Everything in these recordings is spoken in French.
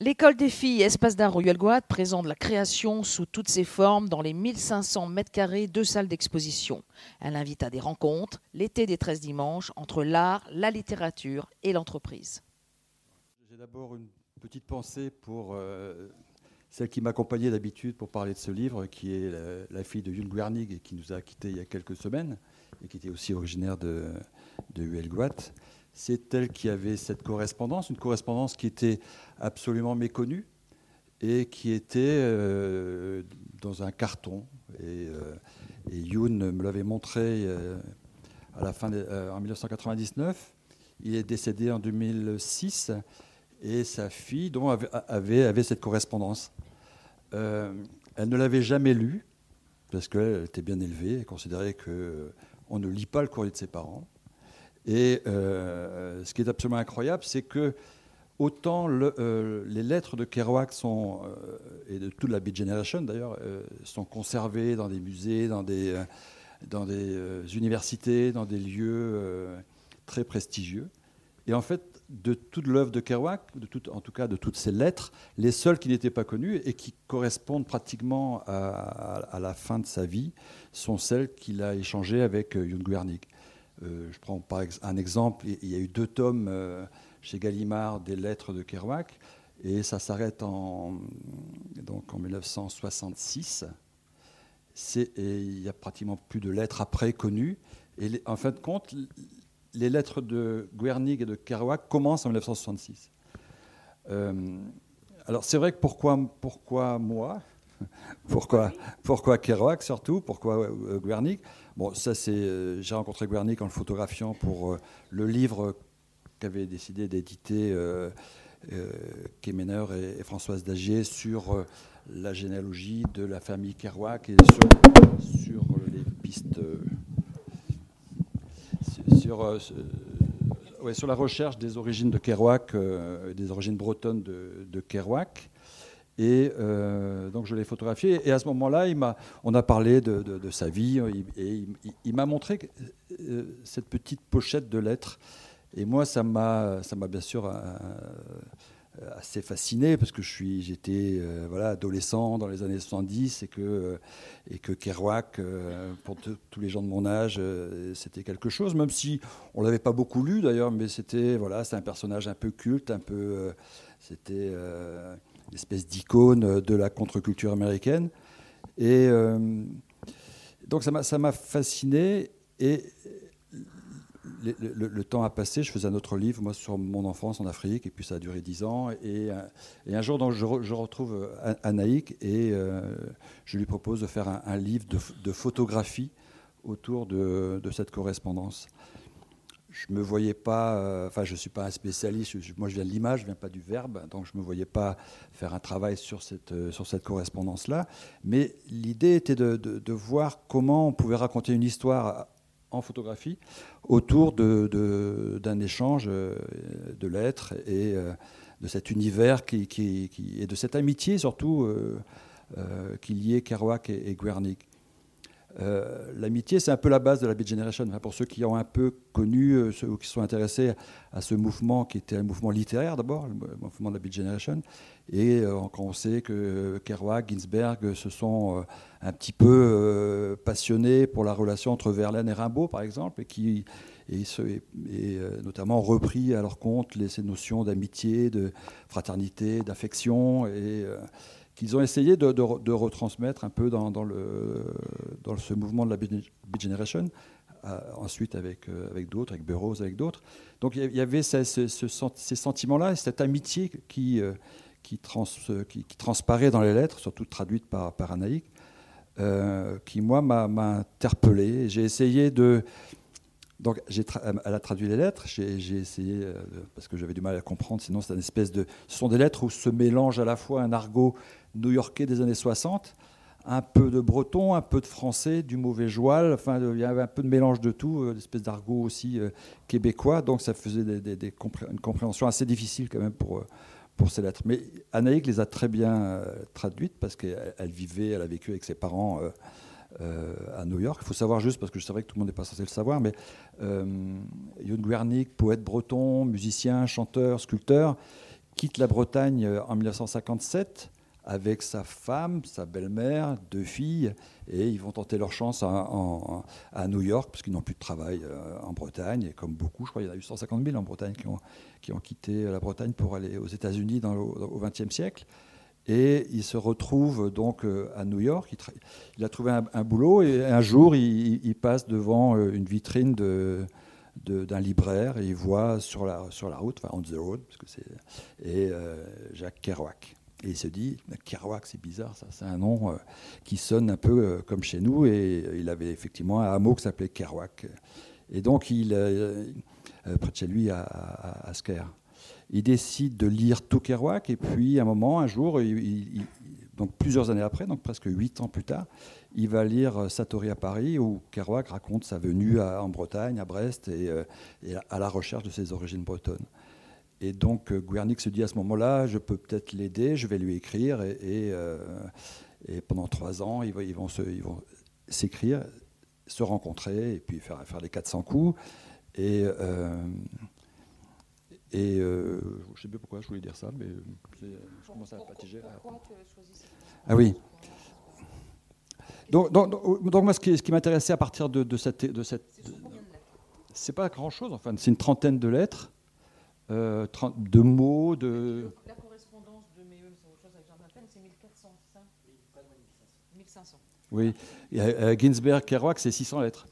L'école des filles Espace d'art Royal présente la création sous toutes ses formes dans les 1500 mètres carrés de salles d'exposition. Elle invite à des rencontres, l'été des 13 dimanches, entre l'art, la littérature et l'entreprise. J'ai d'abord une petite pensée pour euh, celle qui m'accompagnait d'habitude pour parler de ce livre, qui est la, fille de Yun Guernig et qui nous a quittés il y a quelques semaines, et qui était aussi originaire de, de c'est elle qui avait cette correspondance, une correspondance qui était absolument méconnue et qui était euh, dans un carton. Et, euh, me l'avait montré euh, à la fin en 1999. Il est décédé en 2006 et sa fille dont avait, avait, cette correspondance. elle ne l'avait jamais lu parce qu'elle était bien élevée et considérait qu'on ne lit pas le courrier de ses parents. Et euh, ce qui est absolument incroyable, c'est que autant euh, les lettres de Kerouac sont, euh, et de toute la Beat Generation d'ailleurs, sont conservées dans des musées, dans des, universités, dans des lieux très prestigieux. Et en fait, de toute l'œuvre de Kerouac, en tout cas de toutes ces lettres, les seules qui n'étaient pas connues et qui correspondent pratiquement à, la fin de sa vie sont celles qu'il a échangées avec Jung Guernica. Euh, je prends par un exemple, il y a eu deux tomes euh, chez Gallimard des lettres de Kerouac, et ça s'arrête en, en 1966. Et il y a pratiquement plus de lettres après connues. Et en fin de compte, les lettres de Guernig et de Kerouac commencent en 1966. Euh, alors c'est vrai que pourquoi, pourquoi moi? pourquoi, pourquoi Kerouac surtout? Pourquoi Guernig Bon, ça c'est. Euh, j'ai rencontré Guernic en le photographiant pour euh, le livre qu'avaient décidé d'éditer euh, et, Françoise Dagier sur la généalogie de la famille Kerouac et sur, les pistes. sur, sur la recherche des origines de Kerouac, des origines bretonnes de Kerouac. Et euh, donc je l'ai photographié. Et à ce moment-là, on a parlé de, sa vie. Et il, m'a montré euh, cette petite pochette de lettres. Et moi, ça m'a, bien sûr euh, assez fasciné parce que j'étais voilà, adolescent dans les années 70 et que, et que Kerouac, pour tous les gens de mon âge, c'était quelque chose, même si on l'avait pas beaucoup lu d'ailleurs, mais c'était voilà, un personnage un peu culte, un peu, c'était espèce d'icône de la contre-culture américaine. Et euh, donc ça m'a fasciné. Et le, temps a passé, je faisais un autre livre, moi, sur mon enfance en Afrique, et puis ça a duré dix ans. Et, et un jour, donc, je, retrouve Anaïk, et euh, je lui propose de faire un, livre de, de photographie autour de, de, cette correspondance je me voyais pas, euh, enfin je suis pas un spécialiste, moi je viens de l'image, je viens pas du verbe, donc je me voyais pas faire un travail sur cette, euh, cette correspondance-là. Mais l'idée était de, de, voir comment on pouvait raconter une histoire en photographie autour d'un de, échange euh, de lettres et de cet univers qui, qui, et de cette amitié surtout euh, qu'il y ait Kerouac et, et Guernica. Euh, l'amitié, c'est un peu la base de la Beat Generation. pour ceux qui ont un peu connu, euh, ceux qui sont intéressés à ce mouvement, qui était un mouvement littéraire d'abord, le mouvement de la Beat Generation, et euh, quand on sait que Kerouac, Ginsberg se sont un petit peu passionnés pour la relation entre Verlaine et Rimbaud, par exemple, et qui et, et, notamment repris à leur compte ces notions d'amitié, de fraternité, d'affection et qu'ils ont essayé de, retransmettre un peu dans, ce mouvement de la Beat Generation, euh, ensuite avec, euh, avec d'autres, avec Burroughs, avec d'autres. Donc il y avait ces sentiments-là, cette amitié qui, euh, transparaît dans les lettres, surtout traduites par, par Anaïk, qui, moi, m'a interpellé. J'ai essayé de, donc, elle a traduit les lettres. J'ai essayé, parce que j'avais du mal à comprendre, sinon c'est une espèce de. Ce sont des lettres où se mélange à la fois un argot new-yorkais des années 60, un peu de breton, un peu de français, du mauvais joual, enfin il y avait un peu de mélange de tout, euh, une espèce d'argot aussi euh, québécois, donc ça faisait une compréhension assez difficile quand même pour, euh, pour ces lettres. Mais Anaïk les a très bien traduites parce qu'elle vivait, elle a vécu avec ses parents à New York. Il faut savoir juste, parce que je savais que tout le monde n'est pas censé le savoir, mais euh, Guernic, poète breton, musicien, chanteur, sculpteur, quitte la Bretagne en 1957 avec sa femme, sa belle-mère, deux filles, et ils vont tenter leur chance à, New York, parce qu'ils n'ont plus de travail euh, en Bretagne, et comme beaucoup, je crois qu'il y en a eu 150 000 en Bretagne qui ont, qui ont quitté la Bretagne pour aller aux États-Unis au XXe siècle. Et il se retrouve donc euh, à New York. Il, a trouvé un, boulot et un jour, il, passe devant euh, une vitrine d'un libraire et il voit sur la, route, enfin on the road, parce que c'est, et Jacques Kerouac. Et il se dit, Kerouac, c'est bizarre, ça, c'est un nom euh, qui sonne un peu euh, comme chez nous. Et euh, il avait effectivement un hameau qui s'appelait Kerouac. Et donc, il, près de chez lui, à, à, il décide de lire tout Kerouac. Et puis, un moment, un jour, donc plusieurs années après, donc presque huit ans plus tard, il va lire Satori à Paris, où Kerouac raconte sa venue en Bretagne, à Brest, et à la recherche de ses origines bretonnes. Et donc euh, Guernic se dit à ce moment-là, je peux peut-être l'aider, je vais lui écrire. Et, euh, pendant trois ans, ils, vont s'écrire, se rencontrer et puis faire, faire les 400 coups. Et, euh, et je ne sais plus pourquoi je voulais dire ça, mais je commence à patiger. Pourquoi tu choisi Ah oui. Donc, donc, moi, ce qui, ce qui m'intéressait à partir de, de cette... De cette c'est pas grand-chose, enfin, c'est une trentaine de lettres euh, de mots, de... La correspondance de mes c'est 1405. 1500. Oui, euh, Ginsberg, Kerouac, c'est 600 lettres.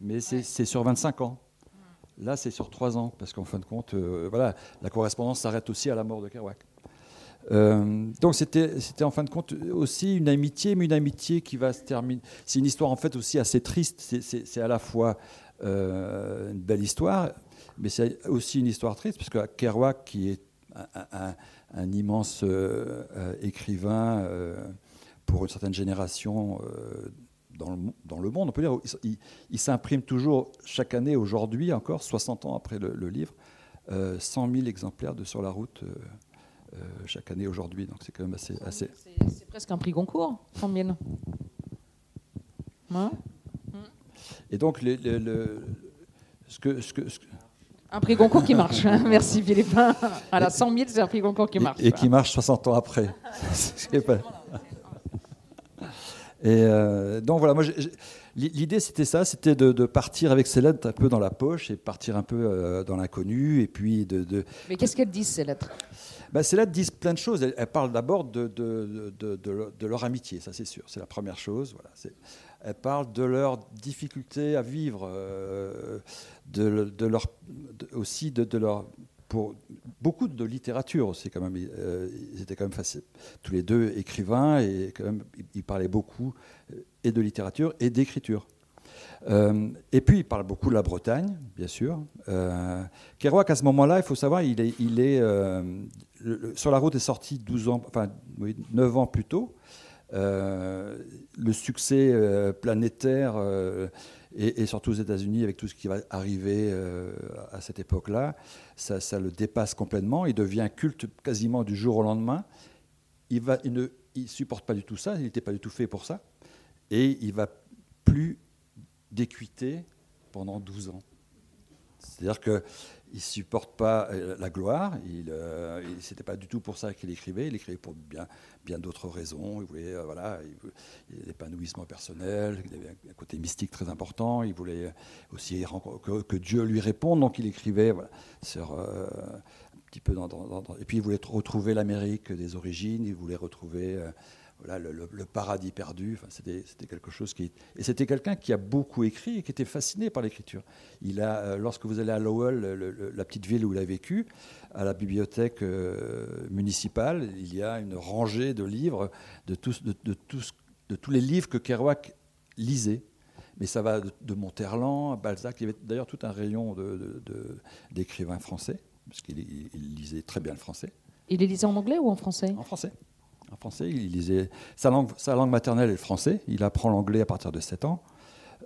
Mais c'est sur 25 ans. Hmm. Là, c'est sur 3 ans, parce qu'en fin de compte, euh, voilà, la correspondance s'arrête aussi à la mort de Kerouac. donc c'était en fin de compte aussi une amitié, mais une amitié qui va se terminer. C'est une histoire en fait aussi assez triste. C'est à la fois une belle histoire, mais c'est aussi une histoire triste, parce que Kerouac, qui est un, immense euh, euh, écrivain euh, pour une certaine génération dans le, dans, le, monde, on peut dire, il, s'imprime toujours chaque année, aujourd'hui encore, 60 ans après le, livre, 100 000 exemplaires de Sur la route. chaque année aujourd'hui, donc c'est quand même assez. assez... C'est presque un prix Goncourt, 100 000. Hein? Et donc, ce, que, ce, que, un prix Goncourt qui marche. Merci Philippe. À la 100 000, c'est un prix Goncourt qui marche. Et, qui marche 60 ans après. Et euh, donc voilà, moi l'idée c'était ça, c'était de, partir avec ces lettres un peu dans la poche et partir un peu euh, dans l'inconnu et puis de. Mais qu'est-ce qu'elles disent ces lettres ben, Ces lettres disent plein de choses. Elles, parlent d'abord de, de, leur amitié, ça c'est sûr, c'est la première chose. Voilà, elles parlent de leur difficulté à vivre, euh, de, leur, aussi de, leur beaucoup de littérature aussi quand même. Euh, ils étaient quand même facile, tous les deux écrivains et quand même ils parlaient beaucoup euh, et de littérature et d'écriture. et puis il parle beaucoup de la Bretagne, bien sûr. Kerouac à ce moment-là, il faut savoir, il est, sur la route est sorti 12 ans, enfin 9 ans plus tôt. Euh, le succès euh, planétaire euh, et, surtout aux États-Unis avec tout ce qui va arriver à cette époque-là, ça, le dépasse complètement. Il devient culte quasiment du jour au lendemain. Il, ne supporte pas du tout ça, il n'était pas du tout fait pour ça. Et il va plus décuiter pendant 12 ans. C'est-à-dire que il supporte pas euh, la gloire. Il, euh, c'était pas du tout pour ça qu'il écrivait. Il écrivait pour bien, bien d'autres raisons. Il voulait, euh, voilà, il, l'épanouissement personnel. Il avait un côté mystique très important. Il voulait aussi que, Dieu lui réponde. Donc il écrivait voilà, sur un petit peu dans, et puis il voulait retrouver l'Amérique des origines. Il voulait retrouver le, paradis perdu. Enfin, c'était quelque chose qui. Et c'était quelqu'un qui a beaucoup écrit et qui était fasciné par l'écriture. Il a, euh, lorsque vous allez à Lowell, la petite ville où il a vécu, à la bibliothèque euh, municipale, il y a une rangée de livres de tous, de, tous, de tous les livres que Kerouac lisait. Mais ça va de, Monterland à Balzac. Il y avait d'ailleurs tout un rayon d'écrivains français, parce qu'il lisait très bien le français. Il les lisait en anglais ou en français? En français français. Il lisait sa langue, maternelle est le français. Il apprend l'anglais à partir de 7 ans.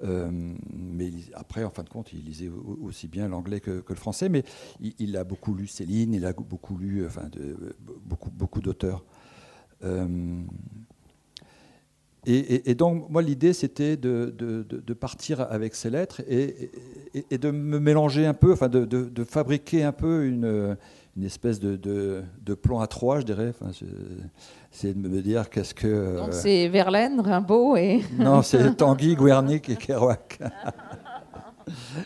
Euh, mais après, en fin de compte, il lisait aussi bien l'anglais que, le français. Mais il, a beaucoup lu Céline, il a beaucoup lu, enfin, beaucoup, beaucoup d'auteurs. Euh, et, donc, moi, l'idée, c'était de, de, partir avec ces lettres et, et, de me mélanger un peu, enfin de, de, fabriquer un peu une, une espèce de, de, plan à trois, je dirais. Enfin, c'est de me dire qu'est-ce que. Donc c'est Verlaine, Rimbaud et. non, c'est Tanguy, Guernic et Kerouac.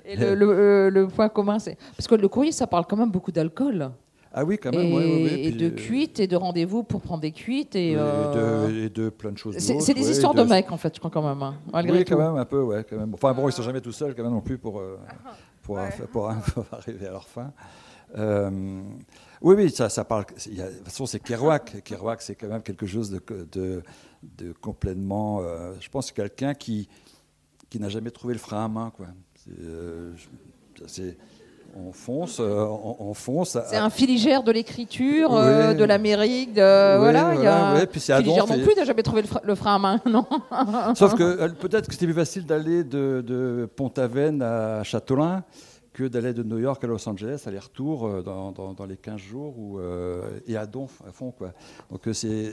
et le, le, le, point commun, c'est. Parce que le courrier, ça parle quand même beaucoup d'alcool. Ah oui, quand même. Et, et de euh, cuites et de rendez-vous pour prendre des cuites. Et, euh, de, plein de choses. C'est des histoires de... mecs, en fait, je crois, quand même. Hein, oui, quand même, un peu, ouais. Quand même. Enfin, bon, ils sont jamais tout seuls, quand même, non plus, pour, euh, pour, pour, arriver à leur fin. oui, oui, ça, ça parle. de toute façon, c'est Kerouac. Kerouac, c'est quand même quelque chose de, de, de complètement. je pense que quelqu'un qui, qui n'a jamais trouvé le frein à main, quoi. C'est on fonce, euh, on, fonce. C'est un filigère de l'écriture, euh, de l'Amérique, de voilà. il y a puis filigère non plus, n'a jamais trouvé le, frein à main, non. Sauf que euh, peut-être que c'était plus facile d'aller de, de Pont-Aven à Châtelain que d'aller de New York à Los Angeles, aller-retour dans, dans, les 15 jours ou, et à Donf, à fond. Quoi. Donc c'est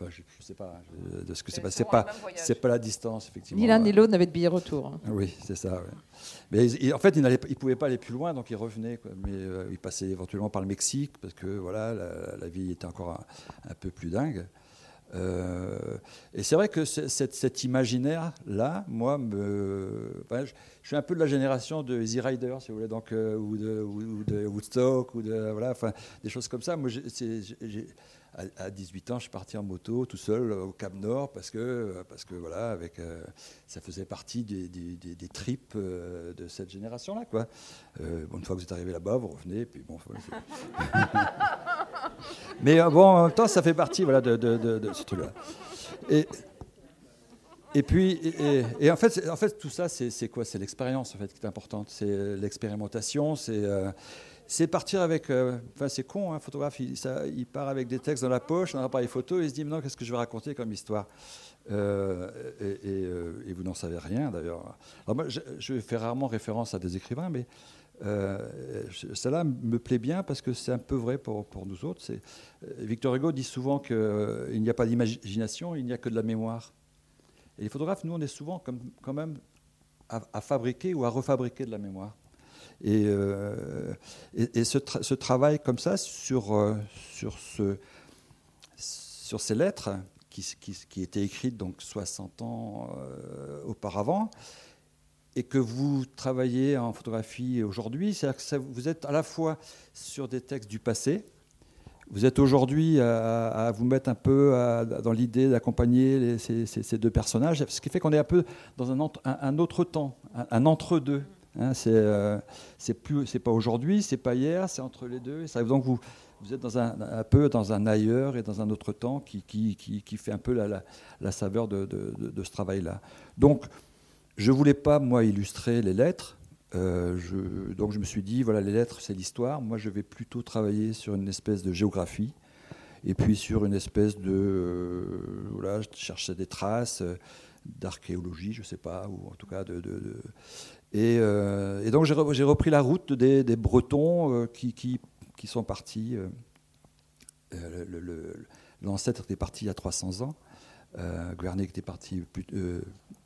je ne sais pas de ce que c'est pas. C'est pas, c'est pas la distance effectivement. Ni l'un ni l'autre n'avait de billet retour. Hein. Oui, c'est ça. Mais en fait, il ne pouvait pas aller plus loin, donc il revenait. Mais euh, il passait éventuellement par le Mexique parce que voilà, la, vie était encore un, peu plus dingue. Euh, et c'est vrai que cet, imaginaire-là, moi, me, je, suis un peu de la génération de Easy Rider, si vous voulez, donc, euh, ou, de, ou, de, Woodstock, ou de, voilà, enfin, des choses comme ça. Moi, j'ai à, 18 ans, je suis parti en moto tout seul au Cap Nord parce que, parce que voilà, avec, euh, ça faisait partie des, des, tripes euh, de cette génération-là. Euh, une fois que vous êtes arrivé là-bas, vous revenez. Mais bon, en même temps, ça fait partie voilà, de, de, de, ce truc-là. Et, et puis, et, en, fait, en fait, tout ça, c'est quoi? C'est l'expérience en fait, qui est importante. C'est l'expérimentation, c'est c'est partir avec. Euh, enfin, c'est con, un hein, photographe, il, part avec des textes dans la poche, un appareil photo, et il se dit, non, qu'est-ce que je vais raconter comme histoire? Euh, euh, et, vous n'en savez rien, d'ailleurs. Alors, moi, je, fais rarement référence à des écrivains, mais cela me plaît bien parce que c'est un peu vrai pour, nous autres. Victor Hugo dit souvent qu'il n'y a pas d'imagination, il n'y a que de la mémoire. Et les photographes, nous, on est souvent quand même à fabriquer ou à refabriquer de la mémoire. Et, euh, ce, travail comme ça sur, euh, ces lettres qui, étaient écrites donc 60 ans euh, auparavant, et que vous travaillez en photographie aujourd'hui, c'est-à-dire que vous êtes à la fois sur des textes du passé, vous êtes aujourd'hui à, vous mettre un peu dans l'idée d'accompagner ces, deux personnages, ce qui fait qu'on est un peu dans un, autre temps, un entre-deux. Hein, euh, c'est pas aujourd'hui, c'est pas hier, c'est entre les deux. donc vous, êtes un, peu dans un ailleurs et dans un autre temps qui, fait un peu la, saveur de, ce travail-là. Donc, je voulais pas moi illustrer les lettres. Euh, donc je me suis dit voilà les lettres c'est l'histoire. Moi je vais plutôt travailler sur une espèce de géographie et puis sur une espèce de euh, voilà je cherchais des traces d'archéologie je sais pas ou en tout cas de euh, et, donc j'ai repris la route des, Bretons euh, qui, sont partis. Euh, l'ancêtre était parti il y a 300 ans. Guernic était parti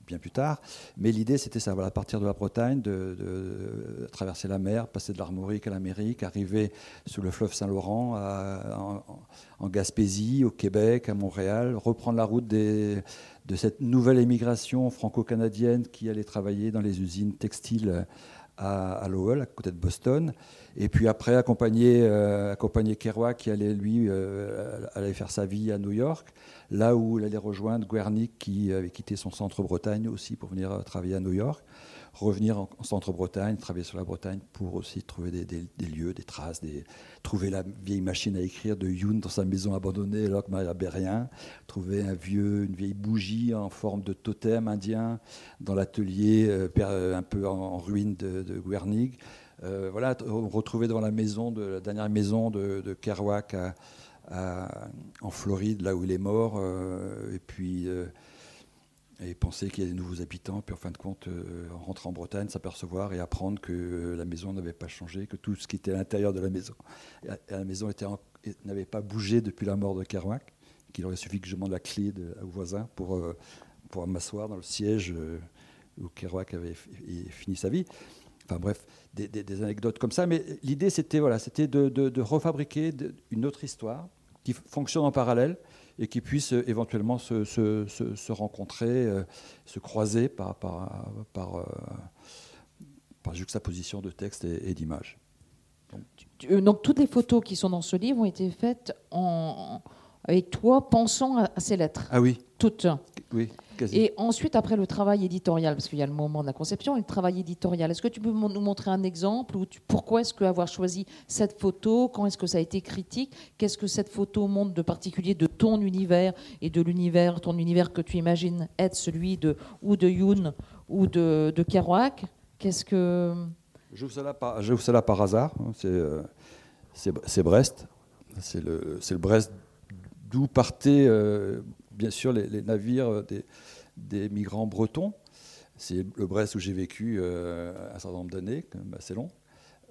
bien plus tard. Mais l'idée, c'était ça, voilà, partir de la Bretagne, de, traverser la mer, passer de l'Armorique à l'Amérique, arriver sur le fleuve Saint-Laurent, en, en, Gaspésie, au Québec, à Montréal, reprendre la route des, de cette nouvelle émigration franco-canadienne qui allait travailler dans les usines textiles à, Lowell, à côté de Boston. Et puis après, accompagner, euh, accompagner Kerouac qui allait, lui, euh, faire sa vie à New York, là où il allait rejoindre Guernic qui avait quitté son centre Bretagne aussi pour venir euh, travailler à New York revenir en, centre-Bretagne, travailler sur la Bretagne pour aussi trouver des, lieux, des traces, des, trouver la vieille machine à écrire de Youn dans sa maison abandonnée alors que Maria trouver un vieux, une vieille bougie en forme de totem indien dans l'atelier euh, un peu en, ruine de, de Guernig. Euh, voilà, retrouver devant la maison, de, la dernière maison de, Kerouac en Floride, là où il est mort, euh, et puis et penser qu'il y a des nouveaux habitants, puis en fin de compte, euh, rentrer en Bretagne, s'apercevoir et apprendre que euh, la maison n'avait pas changé, que tout ce qui était à l'intérieur de la maison, la maison n'avait pas bougé depuis la mort de Kerouac, qu'il aurait suffi que je demande la clé au voisin pour, euh, m'asseoir dans le siège où Kerouac avait fini sa vie. enfin bref, des, anecdotes comme ça. Mais l'idée, c'était voilà, c'était de, refabriquer une autre histoire qui fonctionne en parallèle et qui puisse éventuellement se, rencontrer, se croiser par, par, par, par juxtaposition de texte et, d'images. Donc. donc. toutes les photos qui sont dans ce livre ont été faites en, avec toi pensant à, ces lettres? Ah oui. Toutes? Oui. Quasi. Et ensuite, après le travail éditorial, parce qu'il y a le moment de la conception et le travail éditorial, est-ce que tu peux nous montrer un exemple ou Pourquoi est-ce qu'avoir choisi cette photo Quand est-ce que ça a été critique? Qu'est-ce que cette photo montre de particulier de ton univers et de l'univers, ton univers que tu imagines être celui de ou de Yoon ou de, de Kerouac? Qu'est-ce que. J'ouvre cela par, cela par hasard. Hein. Euh, c'est Brest. C'est le, le Brest d'où partaient euh, bien sûr les, navires des, migrants bretons. C'est le Brest où j'ai vécu euh, un certain nombre d'années, assez long.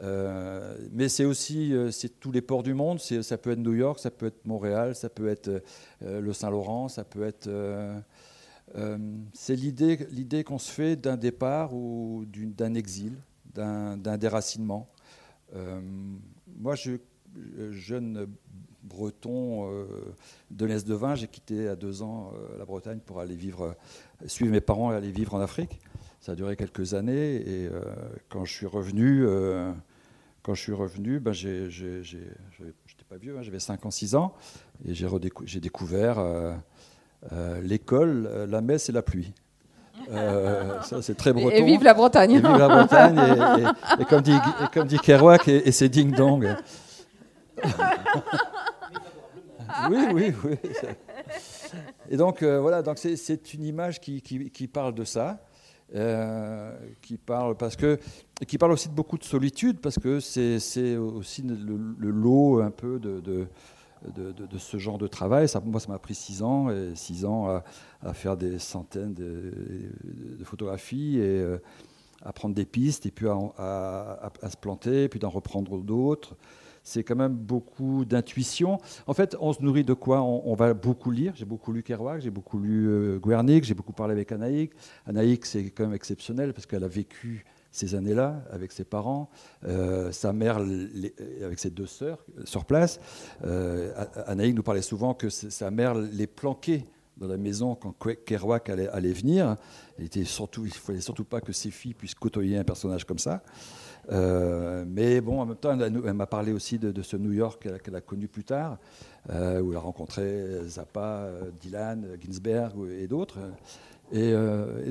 Euh, mais c'est aussi c'est tous les ports du monde. Ça peut être New York, ça peut être Montréal, ça peut être le Saint-Laurent, ça peut être. c'est l'idée, l'idée qu'on se fait d'un départ ou d'un exil, d'un, déracinement. moi, je, jeune breton euh, de l'Est de Vin. J'ai quitté à deux ans euh, la Bretagne pour aller vivre, euh, suivre mes parents et aller vivre en Afrique. Ça a duré quelques années et quand je suis revenu, quand je suis revenu, ben j'ai, j'étais pas vieux, hein, j'avais 5 ans, 6 ans et j'ai, j'ai découvert l'école, la messe et la pluie. ça, c'est très breton. Et, vive la Bretagne. Et vive la Bretagne. Et, comme, dit, comme dit Kerouac, et, c'est ding-dong. oui, oui, oui. Et donc, euh, voilà, donc c'est une image qui, parle de ça, euh, qui, parle parce que, qui parle aussi de beaucoup de solitude, parce que c'est aussi le, lot un peu de, de ce genre de travail. Ça, moi, ça m'a pris six ans, et six ans à, faire des centaines de, photographies et euh, à prendre des pistes, et puis à, à se planter, puis d'en reprendre d'autres c'est quand même beaucoup d'intuition. En fait, on se nourrit de quoi on, va beaucoup lire. J'ai beaucoup lu Kerouac, j'ai beaucoup lu euh, Guernica, j'ai beaucoup parlé avec Anaïk. Anaïk, c'est quand même exceptionnel parce qu'elle a vécu ces années-là avec ses parents, euh, sa mère avec ses deux sœurs euh, sur place. Euh, Anaïk nous parlait souvent que sa mère les planquait dans la maison quand Kerouac allait, allait venir. Il ne fallait surtout pas que ses filles puissent côtoyer un personnage comme ça. Euh, mais bon, en même temps, elle, m'a parlé aussi de, ce New York qu'elle a connu plus tard, euh, où elle a rencontré Zappa, euh, Dylan, Ginsberg et d'autres. Et,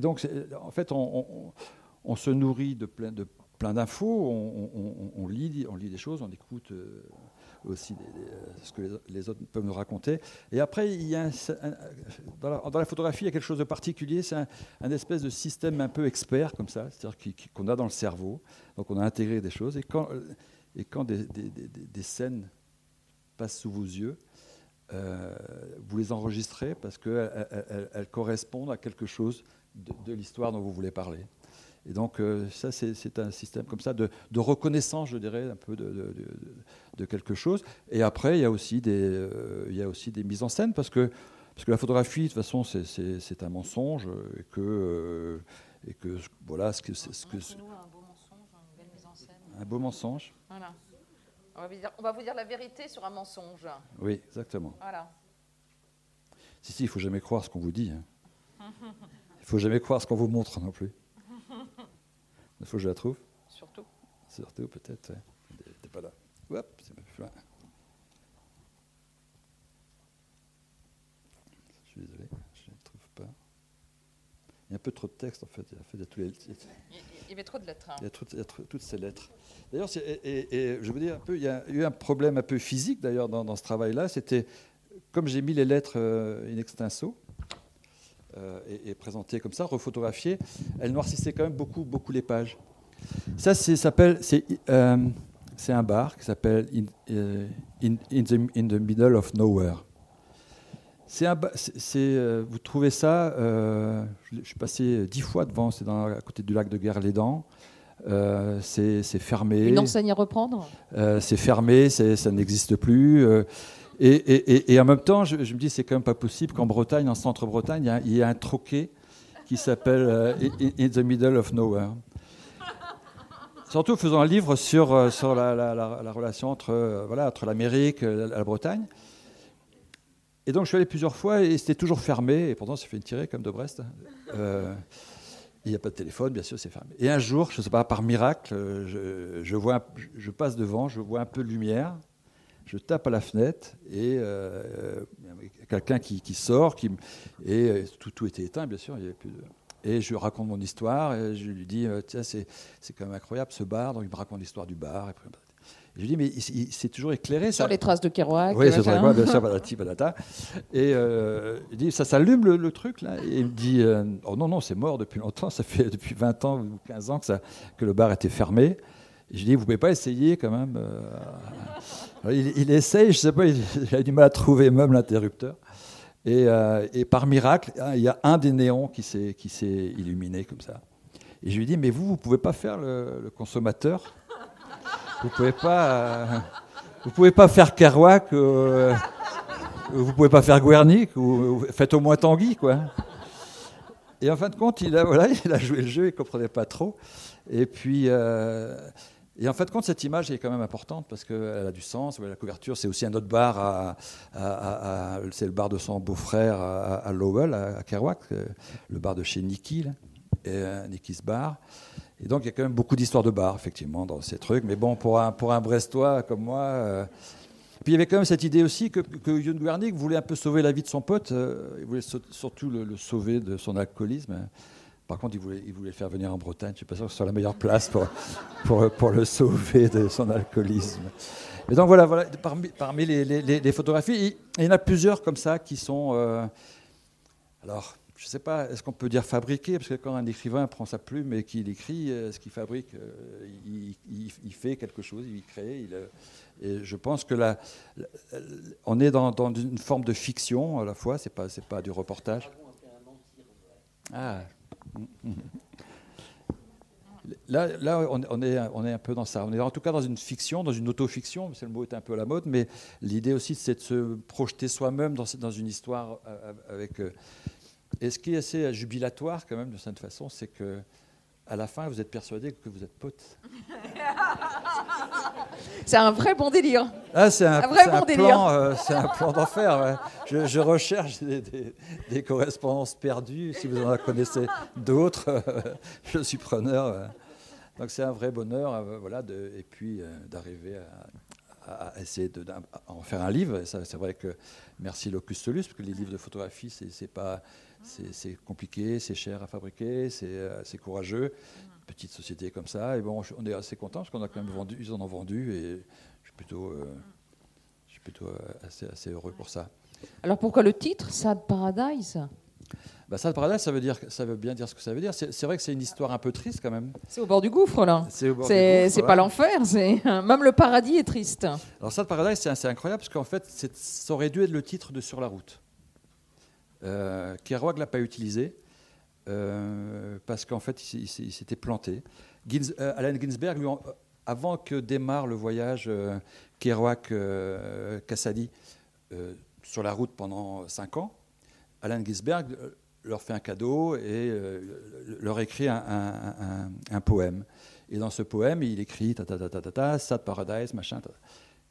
donc, en fait, on, se nourrit de plein, d'infos, on, lit, on lit des choses, on écoute aussi ce que les, autres peuvent nous raconter. Et après, dans, la, photographie, il y a quelque chose de particulier. C'est un, espèce de système un peu expert comme ça, c'est-à-dire qu'on a dans le cerveau. Donc on a intégré des choses. Et quand, quand des, scènes passent sous vos yeux, euh, vous les enregistrez parce qu'elles elles, correspondent à quelque chose de l'histoire dont vous voulez parler. Et donc, euh, ça, c'est un système comme ça de, reconnaissance, je dirais, un peu de, de, quelque chose. Et après, il y, a aussi des, euh, il y a aussi des mises en scène, parce que, parce que la photographie, de toute façon, c'est un mensonge, et que, euh, et que voilà, ce que. Ce que un beau mensonge, une belle mise en scène. Un beau mensonge. Voilà. On va, vous dire, on va vous dire la vérité sur un mensonge. Oui, exactement. Voilà. Si, si, il ne faut jamais croire ce qu'on vous dit. Hein. Il ne faut jamais croire ce qu'on vous montre non plus. Il faut que je la trouve. Surtout. Surtout, peut-être. Elle n'était pas là. Hop, c'est plus loin. Je suis désolé, je ne trouve pas. Il y a un peu trop de texte, en fait. Il y, a fait, tous les... il y avait trop de lettres. Hein. Il, y a trop, il y a toutes ces lettres. D'ailleurs, et, je veux dire un peu, il y a eu un problème un peu physique, d'ailleurs, dans, dans, ce travail-là. C'était, comme j'ai mis les lettres euh, in extenso, euh, et, présentée comme ça, refotographiée, elle noircissait quand même beaucoup, beaucoup les pages. Ça, s'appelle, c'est, euh, c'est un bar qui s'appelle in, euh, in, the, in, the, Middle of Nowhere. C'est un, c'est, vous trouvez ça, je, suis passé dix fois devant, c'est dans, à côté du lac de Guerre-les-Dents. c'est, c'est fermé. Une enseigne à reprendre? C'est fermé, ça n'existe plus. Et, en même temps, je, me dis, c'est quand même pas possible qu'en Bretagne, en centre-Bretagne, il y, a un troquet qui s'appelle euh, In the Middle of Nowhere. surtout faisant un livre sur, sur la, relation entre, entre l'Amérique et la, Bretagne. Et donc je suis allé plusieurs fois et c'était toujours fermé, et pourtant ça fait une tirée comme de Brest. il n'y a pas de téléphone, bien sûr, c'est fermé. Et un jour, je ne sais pas, par miracle, je passe devant, je vois un peu de lumière, je tape à la fenêtre et euh, quelqu'un qui, sort, qui, et euh, tout, tout, était éteint, bien sûr, il y avait plus de... Et je raconte mon histoire, et je lui dis, euh, tiens, c'est, quand même incroyable ce bar, donc il me raconte l'histoire du bar. Et, je lui dis, mais c'est toujours éclairé. Sur les traces de Kerouac. Oui, c'est ça, bien sûr, patati, patata. Et il dit, ça s'allume le, truc, là? Et il me dit, oh non, non, c'est mort depuis longtemps, ça fait depuis 20 ans ou 15 ans que, ça, que le bar était fermé. Et je dis, vous pouvez pas essayer quand même il, essaye, je sais pas, il, a du mal à trouver même l'interrupteur. Et, euh, par miracle, hein, il y a un des néons qui s'est illuminé comme ça. Et je lui dis, mais vous, vous pouvez pas faire le, consommateur? Vous pouvez pas, euh, pouvez pas faire Kerouac euh, Vous pouvez pas faire Guernic Faites au moins Tanguy, quoi. Et en fin de compte, il a, voilà, il a joué le jeu, il comprenait pas trop. Et puis, et en fait, compte, cette image est quand même importante parce qu'elle a du sens. La couverture, c'est aussi un autre bar, c'est le bar de son beau-frère à, Lowell, à, Kerouac, euh, le bar de chez Nicky, et, euh, Nicky's Bar. Et donc, il y a quand même beaucoup d'histoires de bar, effectivement, dans ces trucs. Mais bon, pour un, Brestois comme moi. Euh, puis il y avait quand même cette idée aussi que, que Guernic voulait un peu sauver la vie de son pote. il voulait surtout le sauver de son alcoolisme. Par contre, il voulait, il voulait le faire venir en Bretagne. Je ne suis pas sûr que ce soit la meilleure place pour, pour, pour le sauver de son alcoolisme. Et donc voilà, voilà parmi, parmi les, les, photographies, il, y en a plusieurs comme ça qui sont. Euh, alors, je ne sais pas, est-ce qu'on peut dire fabriquer Parce que quand un écrivain prend sa plume et qu'il écrit, ce qu'il fabrique euh, il, il, fait quelque chose, il crée. Il, euh, et je pense que là, on est dans, dans, une forme de fiction à la fois, ce n'est pas, pas du reportage. Ah, Là, là on, est, on est un peu dans ça. On est en tout cas dans une fiction, dans une autofiction, le mot est un peu à la mode, mais l'idée aussi, c'est de se projeter soi-même dans, dans, une histoire euh, avec. Euh, et ce qui est assez jubilatoire, quand même, de cette façon, c'est que à la fin, vous êtes persuadé que vous êtes pote. C'est un vrai bon délire. Ah, c'est un, vrai bon Plan, euh, c'est un plan d'enfer. Je, recherche des, correspondances perdues. Si vous en connaissez d'autres, je suis preneur. Donc c'est un vrai bonheur, euh, voilà, de, et puis euh, d'arriver à, essayer de, en faire un livre. c'est vrai que merci Locus Solus, parce que les livres de photographie, c'est pas c'est compliqué, c'est cher à fabriquer, c'est courageux petite société comme ça. Et bon, on est assez content parce qu'on a quand même vendu, ils en ont vendu et je suis plutôt, euh, je suis plutôt euh, assez, assez heureux pour ça. Alors pourquoi le titre Sad Paradise? Bah, Sad Paradise, ça veut, dire, ça veut bien dire ce que ça veut dire. C'est vrai que c'est une histoire un peu triste quand même. C'est au bord du gouffre là. C'est pas l'enfer, même le paradis est triste. Alors Sad Paradise, c'est incroyable parce qu'en fait, ça aurait dû être le titre de Sur la route. Euh, Kerouac l'a pas utilisé. Euh, parce qu'en fait, il, s'était planté. Gins, euh, Ginsberg, lui, avant que démarre le voyage euh, Kerouac-Cassady sur la route pendant cinq ans, Allen Ginsberg leur fait un cadeau et leur écrit un, poème. Et dans ce poème, il écrit ta ta ta ta ta, ta Sad Paradise, machin.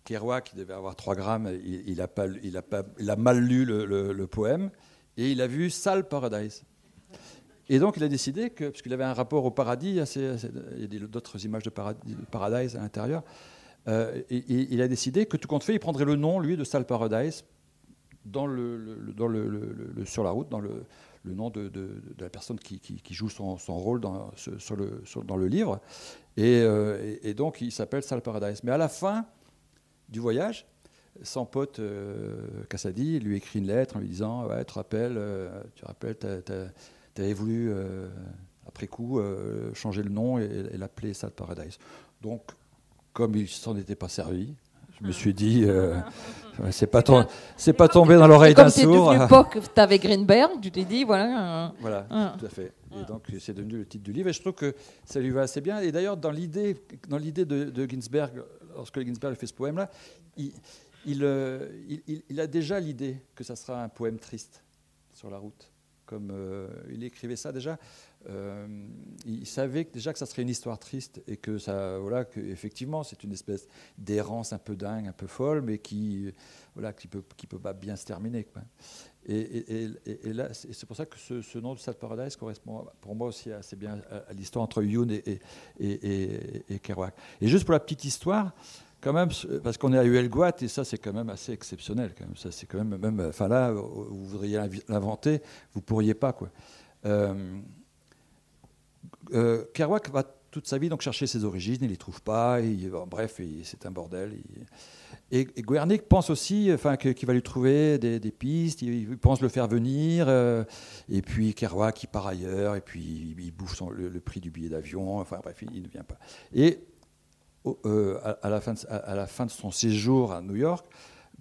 Kerouac, qui devait avoir 3 grammes, il, a, pas, il, a, pas, il a mal lu le, poème et il a vu Sal Paradise. Et donc, il a décidé que, puisqu'il avait un rapport au paradis, il y a d'autres images de paradis, à l'intérieur, euh, il a décidé que tout compte fait, il prendrait le nom, lui, de Sal Paradise sur la route, dans le, nom de, la personne qui, joue son, rôle dans, le, dans le livre. Euh, et, donc, il s'appelle Sal Paradise. Mais à la fin du voyage, son pote euh, Cassadi lui écrit une lettre en lui disant Ouais, tu rappelles, tu rappelles, tu avais voulu, euh, après coup, euh, changer le nom et, l'appeler Sad Paradise. Donc, comme il s'en était pas servi, je me suis dit, euh, c'est pas, tombé dans l'oreille d'un sourd. Comme tu avais Greenberg, tu t'es dit, voilà. Voilà, tout à fait. Et donc, c'est devenu le titre du livre. Et je trouve que ça lui va assez bien. Et d'ailleurs, dans l'idée, dans l'idée de, de, Ginsberg, lorsque Ginsberg fait ce poème-là, il, il, il, a déjà l'idée que ça sera un poème triste sur la route. comme il écrivait ça déjà. il savait déjà que ça serait une histoire triste et que ça, voilà, que effectivement, c'est une espèce d'errance un peu dingue, un peu folle, mais qui, voilà, qui peut, pas bien se terminer. Et, c'est pour ça que ce, nom de Sad Paradise correspond pour moi aussi assez bien à, l'histoire entre Yoon et, et, Kerouac. Et juste pour la petite histoire, parce qu'on est à Huelguat et ça c'est quand même assez exceptionnel. Ça c'est quand même, même, enfin là, vous voudriez l'inventer, vous pourriez pas quoi. Euh, euh, Kerouac va toute sa vie donc chercher ses origines, il les trouve pas, bref, c'est un bordel. Et, et, Guernic pense aussi enfin, qu'il va lui trouver des, pistes, il, pense le faire venir, euh, et puis Kerouac qui part ailleurs, et puis il, bouffe le, prix du billet d'avion, enfin bref, il, ne vient pas. Euh, à, la fin de, à, la fin de, son séjour à New York,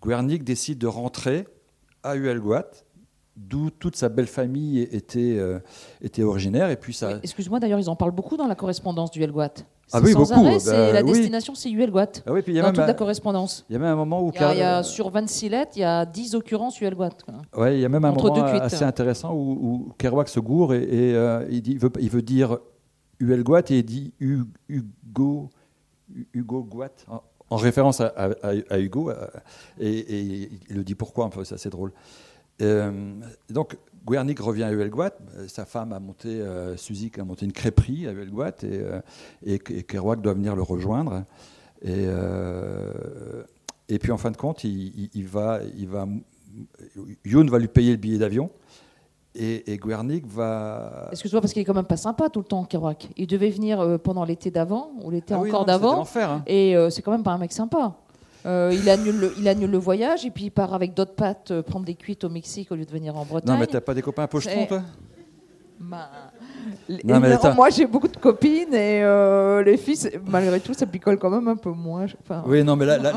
Guernic décide de rentrer à Huelguat, d'où toute sa belle famille était, euh, était originaire. Et puis ça... Excuse-moi, d'ailleurs, ils en parlent beaucoup dans la correspondance du Huelguat. Ah oui, beaucoup. Arrêt, bah la destination, c'est Huelguat. Ah oui, puis il y a dans toute la correspondance. Il y a même un moment où... Il y a, y a sur 26 lettres, il y a 10 occurrences Huelguat. Oui, il y a même un moment assez intéressant où, où, Kerouac se gourre et, euh, il, dit, il, veut, il, veut, dire Huelguat et il dit Hugo, Hugo Guat, en, référence à, Hugo. Euh, et, il le dit pourquoi, c'est assez drôle. Euh, donc, Guernic revient à Huelguat. Euh, sa femme a monté, euh, a monté une crêperie à Huelguat et, et, Kerouac doit venir le rejoindre. Et, puis en fin de compte, il, va, il va, va lui payer le billet d'avion. Et, et, Guernic va. Excuse-moi, parce qu'il est quand même pas sympa tout le temps, Kerouac. Il devait venir pendant l'été d'avant, ou l'été ah encore d'avant. Hein. Et c'est quand même pas un mec sympa. Euh, il, annule le, il annule le voyage et puis il part avec d'autres pattes euh, prendre des cuites au Mexique au lieu de venir en Bretagne. Non, mais t'as pas des copains pochetons, toi? Bah, non, mais moi j'ai beaucoup de copines et euh, les filles, malgré tout, ça picole quand même un peu moins. oui, non, mais là, là,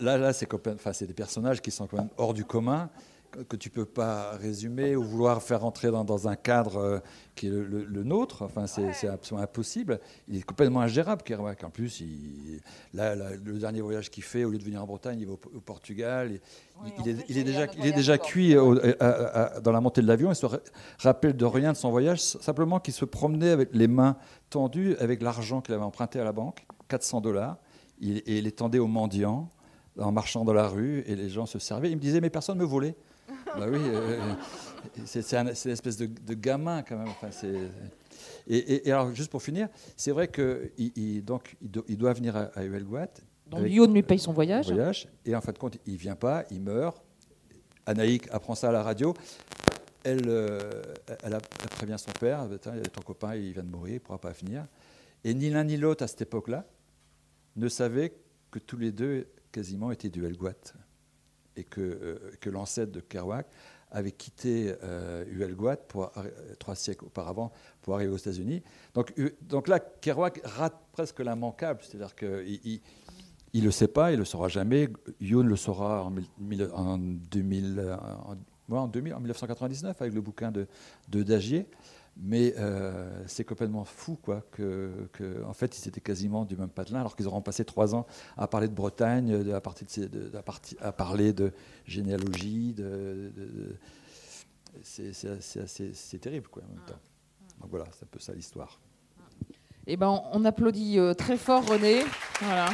là, là, c'est des personnages qui sont quand même hors du commun que tu peux pas résumer ou vouloir faire entrer dans, un cadre euh, qui est le, nôtre. Enfin, c'est absolument impossible. Il est complètement ingérable, Kerouac. En plus, il, là, le dernier voyage qu'il fait, au lieu de venir en Bretagne, il va au, Portugal. il, est, déjà, il est déjà cuit dans la montée de l'avion. Il se rappelle de rien de son voyage, simplement qu'il se promenait avec les mains tendues avec l'argent qu'il avait emprunté à la banque, 400 dollars, et il les tendait aux mendiants en marchant dans la rue, et les gens se servaient. Il me disait, mais personne ne me volait. Bah oui, euh, c'est une espèce de, gamin quand même. Enfin, et, et, alors, juste pour finir, c'est vrai qu'il il, donc, il, doit venir à, à Huelguat. Donc Lyon lui paye son voyage. voyage. Et en fin de compte, il ne vient pas, il meurt. Anaïk apprend ça à la radio. Elle, euh, elle, prévient son père ton copain, il vient de mourir, il ne pourra pas venir. Et ni l'un ni l'autre, à cette époque-là, ne savaient que tous les deux quasiment étaient du et que, euh, que l'ancêtre de Kerouac avait quitté euh, pour, trois siècles auparavant pour arriver aux États-Unis. Donc, donc là, Kerouac rate presque l'immanquable, c'est-à-dire qu'il il ne le sait pas, il ne le saura jamais. Youn le saura en, en, 2000, en, en, 2000, en 1999 avec le bouquin de, de Dagier. Mais euh, c'est complètement fou, quoi, que, en fait, ils étaient quasiment du même patelin, alors qu'ils auront passé trois ans à parler de Bretagne, à, partir de, à, parler de généalogie. C'est terrible, quoi, en même temps. Donc voilà, c'est un peu ça l'histoire. Eh ben, on applaudit euh, très fort René. Voilà.